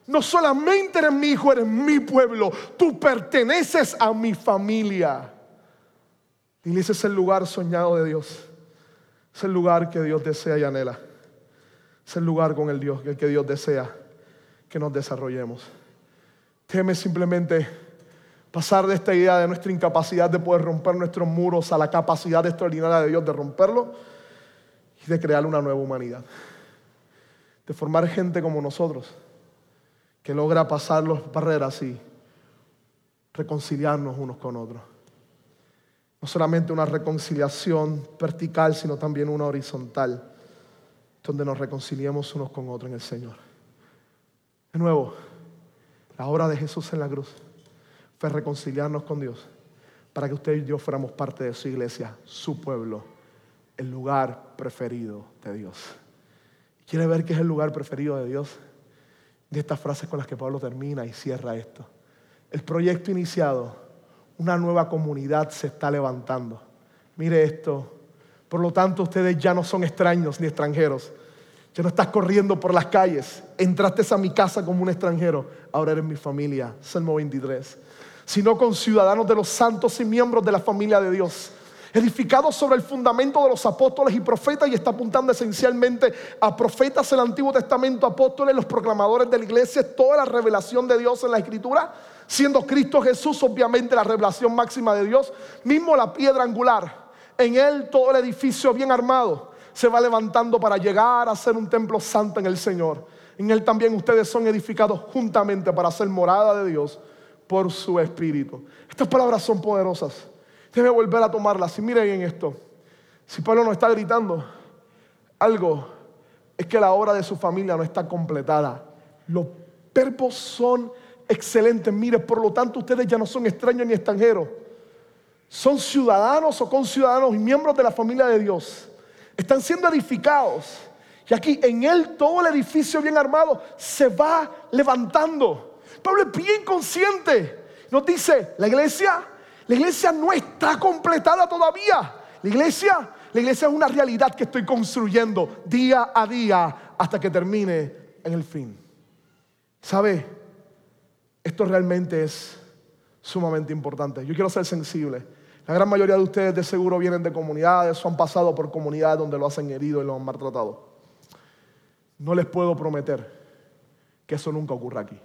No solamente eres mi hijo, eres mi pueblo. Tú perteneces a mi familia. Y ese es el lugar soñado de Dios. Es el lugar que Dios desea y anhela. Es el lugar con el Dios, el que Dios desea que nos desarrollemos. Teme simplemente pasar de esta idea de nuestra incapacidad de poder romper nuestros muros a la capacidad extraordinaria de Dios de romperlo y de crear una nueva humanidad. De formar gente como nosotros que logra pasar las barreras y reconciliarnos unos con otros. No solamente una reconciliación vertical, sino también una horizontal, donde nos reconciliemos unos con otros en el Señor. De nuevo, la obra de Jesús en la cruz fue reconciliarnos con Dios para que usted y yo fuéramos parte de su iglesia, su pueblo, el lugar preferido de Dios. ¿Quiere ver qué es el lugar preferido de Dios? De estas frases con las que Pablo termina y cierra esto. El proyecto iniciado, una nueva comunidad se está levantando. Mire esto. Por lo tanto, ustedes ya no son extraños ni extranjeros. Ya no estás corriendo por las calles. Entraste a mi casa como un extranjero. Ahora eres mi familia. Salmo 23 sino con ciudadanos de los santos y miembros de la familia de Dios. Edificados sobre el fundamento de los apóstoles y profetas, y está apuntando esencialmente a profetas del Antiguo Testamento, apóstoles, los proclamadores de la iglesia, toda la revelación de Dios en la Escritura, siendo Cristo Jesús obviamente la revelación máxima de Dios, mismo la piedra angular. En él todo el edificio bien armado se va levantando para llegar a ser un templo santo en el Señor. En él también ustedes son edificados juntamente para ser morada de Dios por su espíritu. Estas palabras son poderosas. Debe volver a tomarlas. Y miren en esto. Si Pablo no está gritando algo, es que la obra de su familia no está completada. Los verbos son excelentes. Mire, por lo tanto, ustedes ya no son extraños ni extranjeros. Son ciudadanos o conciudadanos y miembros de la familia de Dios. Están siendo edificados. Y aquí en él todo el edificio bien armado se va levantando. Pablo es bien consciente. Nos dice, la iglesia, la iglesia no está completada todavía. La iglesia, la iglesia es una realidad que estoy construyendo día a día hasta que termine en el fin. ¿Sabe? Esto realmente es sumamente importante. Yo quiero ser sensible. La gran mayoría de ustedes de seguro vienen de comunidades o han pasado por comunidades donde lo hacen herido y lo han maltratado. No les puedo prometer que eso nunca ocurra aquí.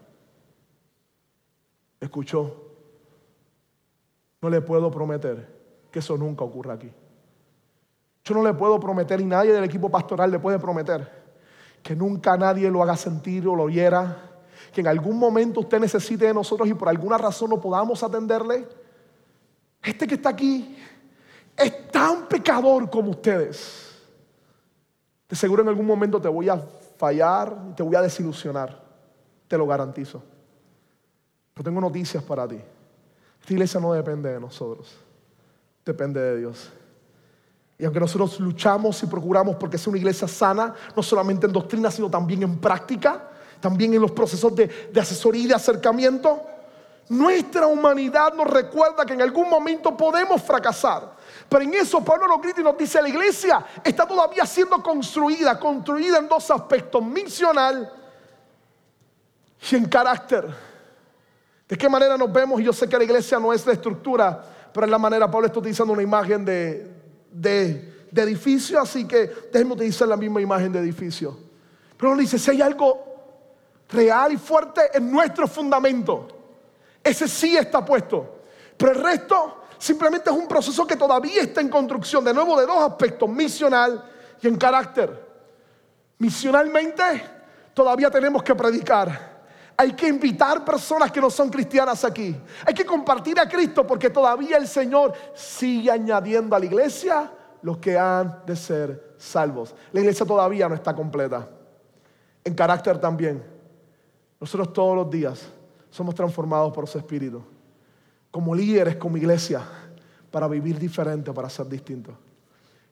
¿Escuchó? No le puedo prometer que eso nunca ocurra aquí. Yo no le puedo prometer y nadie del equipo pastoral le puede prometer que nunca nadie lo haga sentir o lo oyera, que en algún momento usted necesite de nosotros y por alguna razón no podamos atenderle este que está aquí es tan pecador como ustedes. De seguro en algún momento te voy a fallar y te voy a desilusionar. Te lo garantizo. Pero tengo noticias para ti. Esta iglesia no depende de nosotros. Depende de Dios. Y aunque nosotros luchamos y procuramos porque sea una iglesia sana, no solamente en doctrina, sino también en práctica, también en los procesos de, asesoría y de acercamiento, nuestra humanidad nos recuerda que en algún momento podemos fracasar. Pero en eso Pablo nos grita y nos dice, la iglesia está todavía siendo construida, construida en dos aspectos, misional y en carácter. ¿De qué manera nos vemos? Y yo sé que la iglesia no es la estructura, pero es la manera, Pablo está utilizando una imagen de, de, edificio, así que déjenme utilizar la misma imagen de edificio. Pero nos dice, si hay algo real y fuerte en nuestro fundamento, ese sí está puesto. Pero el resto simplemente es un proceso que todavía está en construcción. De nuevo, de dos aspectos, misional y en carácter. Misionalmente, todavía tenemos que predicar. Hay que invitar personas que no son cristianas aquí. Hay que compartir a Cristo porque todavía el Señor sigue añadiendo a la iglesia los que han de ser salvos. La iglesia todavía no está completa. En carácter también. Nosotros todos los días somos transformados por su Espíritu. Como líderes, como iglesia, para vivir diferente, para ser distintos.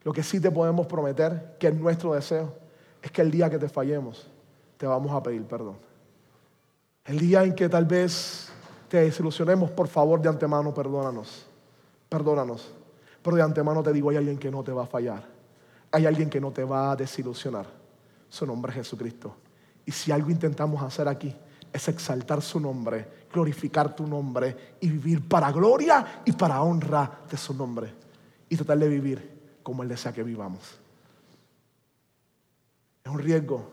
Lo que sí te podemos prometer, que es nuestro deseo, es que el día que te fallemos, te vamos a pedir perdón. El día en que tal vez te desilusionemos, por favor, de antemano, perdónanos. Perdónanos. Pero de antemano te digo, hay alguien que no te va a fallar. Hay alguien que no te va a desilusionar. Su nombre es Jesucristo. Y si algo intentamos hacer aquí, es exaltar su nombre, glorificar tu nombre y vivir para gloria y para honra de su nombre. Y tratar de vivir como Él desea que vivamos. Es un riesgo.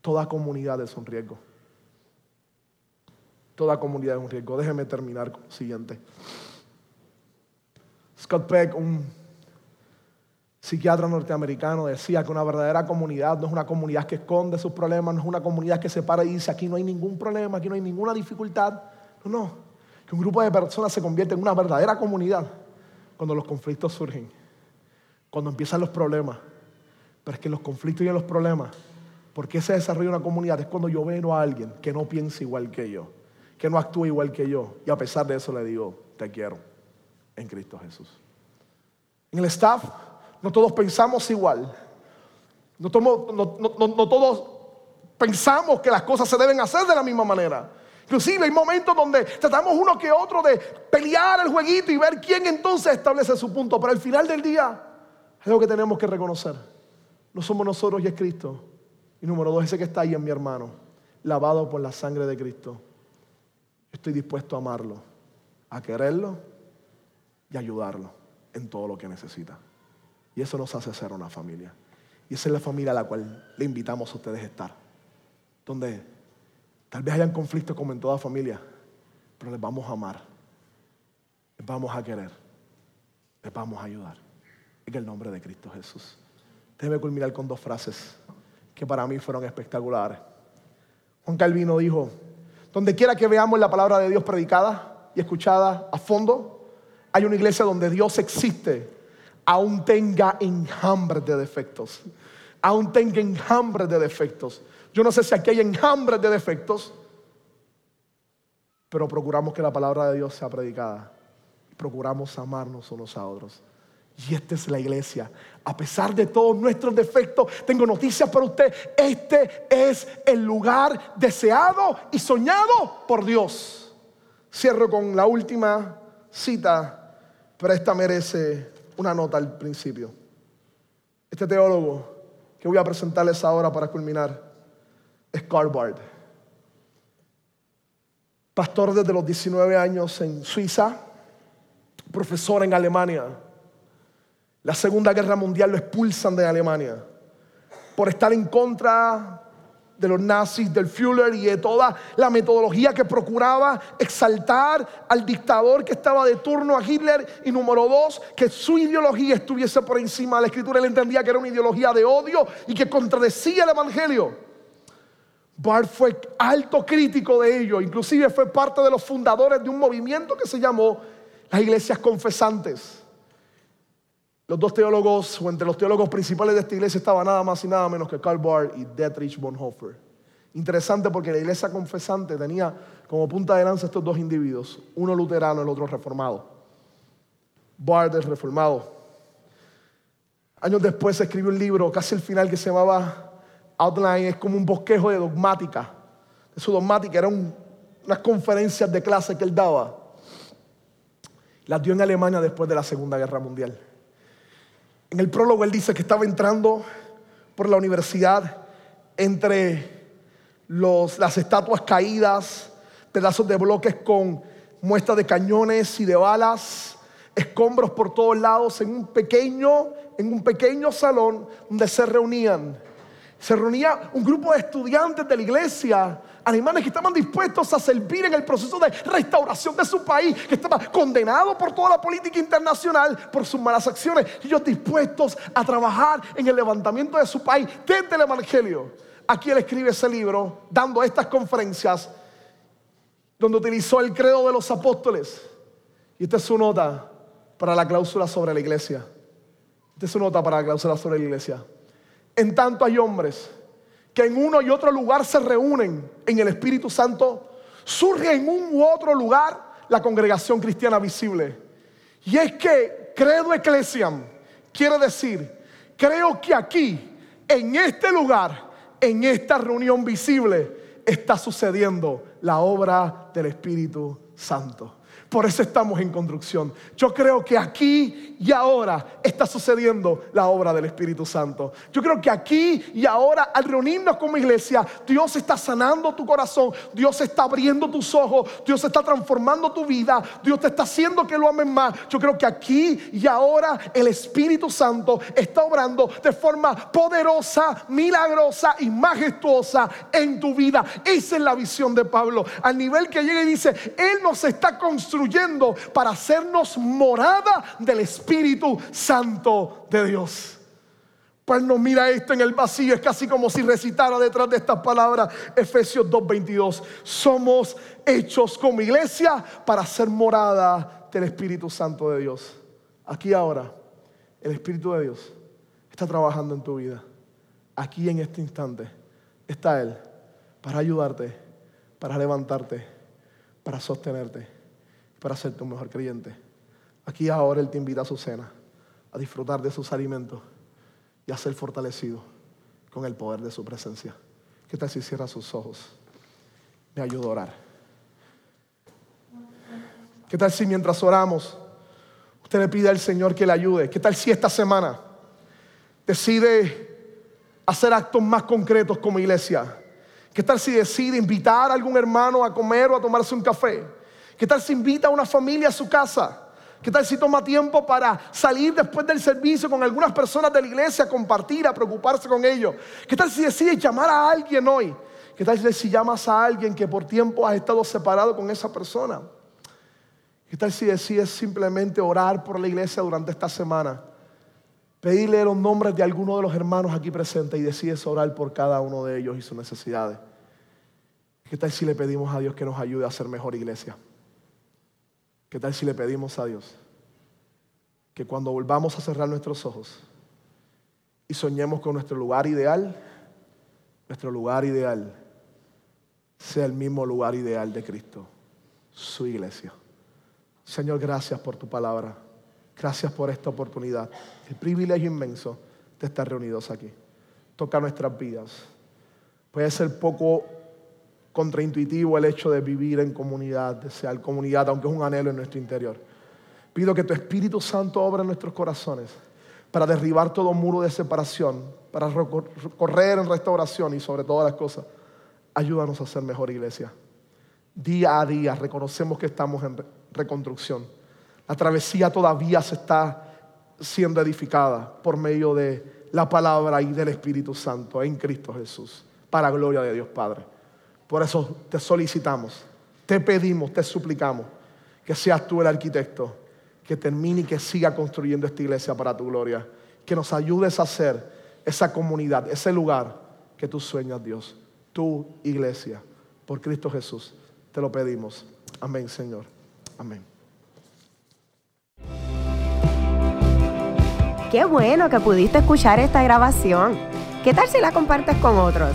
Toda comunidad es un riesgo. Toda comunidad es un riesgo. Déjeme terminar con siguiente. Scott Peck, un psiquiatra norteamericano decía que una verdadera comunidad no es una comunidad que esconde sus problemas, no es una comunidad que se para y dice aquí no hay ningún problema, aquí no hay ninguna dificultad. No, no. Que un grupo de personas se convierte en una verdadera comunidad cuando los conflictos surgen, cuando empiezan los problemas. Pero es que los conflictos y los problemas, ¿por qué se desarrolla una comunidad? Es cuando yo veo a alguien que no piensa igual que yo, que no actúa igual que yo. Y a pesar de eso le digo, te quiero en Cristo Jesús. En el staff no todos pensamos igual. No, todos pensamos que las cosas se deben hacer de la misma manera. Inclusive hay momentos donde tratamos uno que otro de pelear el jueguito y ver quién entonces establece su punto. Pero al final del día es lo que tenemos que reconocer. No somos nosotros y es Cristo. Y número dos, ese que está ahí en mi hermano, lavado por la sangre de Cristo. Estoy dispuesto a amarlo, a quererlo y ayudarlo en todo lo que necesita. Y eso nos hace ser una familia. Y esa es la familia a la cual le invitamos a ustedes a estar. Donde tal vez hayan conflictos como en toda familia, pero les vamos a amar. Les vamos a querer. Les vamos a ayudar. En el nombre de Cristo Jesús. Déjeme culminar con dos frases que para mí fueron espectaculares. Juan Calvino dijo, Donde quiera que veamos la palabra de Dios predicada y escuchada a fondo, hay una iglesia donde Dios existe, aún tenga enjambres de defectos. Aún tenga enjambres de defectos. Yo no sé si aquí hay enjambres de defectos, pero procuramos que la palabra de Dios sea predicada. Procuramos amarnos unos a otros. Y esta es la iglesia. A pesar de todos nuestros defectos, tengo noticias para usted. Este es el lugar deseado y soñado por Dios. Cierro con la última cita, pero esta merece una nota al principio. Este teólogo que voy a presentarles ahora para culminar es Karl Barth. Pastor desde los 19 años en Suiza, profesor en Alemania la Segunda Guerra Mundial lo expulsan de Alemania por estar en contra de los nazis, del Führer y de toda la metodología que procuraba exaltar al dictador que estaba de turno a Hitler. Y número dos, que su ideología estuviese por encima de la escritura. Él entendía que era una ideología de odio y que contradecía el Evangelio. Barth fue alto crítico de ello, inclusive fue parte de los fundadores de un movimiento que se llamó las iglesias confesantes. Los dos teólogos, o entre los teólogos principales de esta iglesia, estaba nada más y nada menos que Karl Barth y Dietrich Bonhoeffer. Interesante porque la iglesia confesante tenía como punta de lanza estos dos individuos, uno luterano, el otro reformado. Barth es reformado. Años después escribió un libro, casi el final, que se llamaba Outline, es como un bosquejo de dogmática. De su dogmática eran unas conferencias de clase que él daba. Las dio en Alemania después de la Segunda Guerra Mundial. En el prólogo él dice que estaba entrando por la universidad entre las estatuas caídas, pedazos de bloques con muestras de cañones y de balas, escombros por todos lados en un pequeño, en un pequeño salón donde se reunían. Se reunía un grupo de estudiantes de la iglesia alemanes que estaban dispuestos a servir en el proceso de restauración de su país, que estaba condenado por toda la política internacional, por sus malas acciones, ellos dispuestos a trabajar en el levantamiento de su país desde el Evangelio. Aquí él escribe ese libro, dando estas conferencias, donde utilizó el credo de los apóstoles. Y esta es su nota para la cláusula sobre la iglesia. Esta es su nota para la cláusula sobre la iglesia. En tanto hay hombres que en uno y otro lugar se reúnen en el Espíritu Santo, surge en un u otro lugar la congregación cristiana visible. Y es que credo eclesiam quiere decir, creo que aquí, en este lugar, en esta reunión visible, está sucediendo la obra del Espíritu Santo. Por eso estamos en construcción. Yo creo que aquí y ahora está sucediendo la obra del Espíritu Santo. Yo creo que aquí y ahora al reunirnos como iglesia, Dios está sanando tu corazón, Dios está abriendo tus ojos, Dios está transformando tu vida, Dios te está haciendo que lo ames más. Yo creo que aquí y ahora el Espíritu Santo está obrando de forma poderosa, milagrosa y majestuosa en tu vida. Esa es la visión de Pablo. Al nivel que llega y dice, Él nos está construyendo para hacernos morada del Espíritu Santo de Dios. Pues no mira esto en el vacío, es casi como si recitara detrás de estas palabras Efesios 2:22. Somos hechos como iglesia para hacer morada del Espíritu Santo de Dios. Aquí ahora, el Espíritu de Dios está trabajando en tu vida. Aquí en este instante está Él para ayudarte, para levantarte, para sostenerte para ser tu mejor creyente. Aquí ahora Él te invita a su cena, a disfrutar de sus alimentos y a ser fortalecido con el poder de su presencia. ¿Qué tal si cierra sus ojos? Me ayuda a orar. ¿Qué tal si mientras oramos usted le pide al Señor que le ayude? ¿Qué tal si esta semana decide hacer actos más concretos como iglesia? ¿Qué tal si decide invitar a algún hermano a comer o a tomarse un café? ¿Qué tal si invita a una familia a su casa? ¿Qué tal si toma tiempo para salir después del servicio con algunas personas de la iglesia, a compartir, a preocuparse con ellos? ¿Qué tal si decides llamar a alguien hoy? ¿Qué tal si llamas a alguien que por tiempo has estado separado con esa persona? ¿Qué tal si decides simplemente orar por la iglesia durante esta semana? Pedirle los nombres de alguno de los hermanos aquí presentes y decides orar por cada uno de ellos y sus necesidades. ¿Qué tal si le pedimos a Dios que nos ayude a ser mejor iglesia? ¿Qué tal si le pedimos a Dios que cuando volvamos a cerrar nuestros ojos y soñemos con nuestro lugar ideal, nuestro lugar ideal sea el mismo lugar ideal de Cristo, su iglesia? Señor, gracias por tu palabra. Gracias por esta oportunidad. El privilegio inmenso de estar reunidos aquí. Toca nuestras vidas. Puede ser poco contraintuitivo el hecho de vivir en comunidad, de ser comunidad, aunque es un anhelo en nuestro interior. Pido que tu Espíritu Santo obra en nuestros corazones para derribar todo muro de separación, para correr en restauración y sobre todas las cosas, ayúdanos a ser mejor iglesia. Día a día reconocemos que estamos en reconstrucción. La travesía todavía se está siendo edificada por medio de la palabra y del Espíritu Santo en Cristo Jesús, para gloria de Dios Padre. Por eso te solicitamos, te pedimos, te suplicamos que seas tú el arquitecto, que termine y que siga construyendo esta iglesia para tu gloria, que nos ayudes a hacer esa comunidad, ese lugar que tú sueñas, Dios, tu iglesia, por Cristo Jesús. Te lo pedimos. Amén, Señor. Amén. Qué bueno que pudiste escuchar esta grabación. ¿Qué tal si la compartes con otros?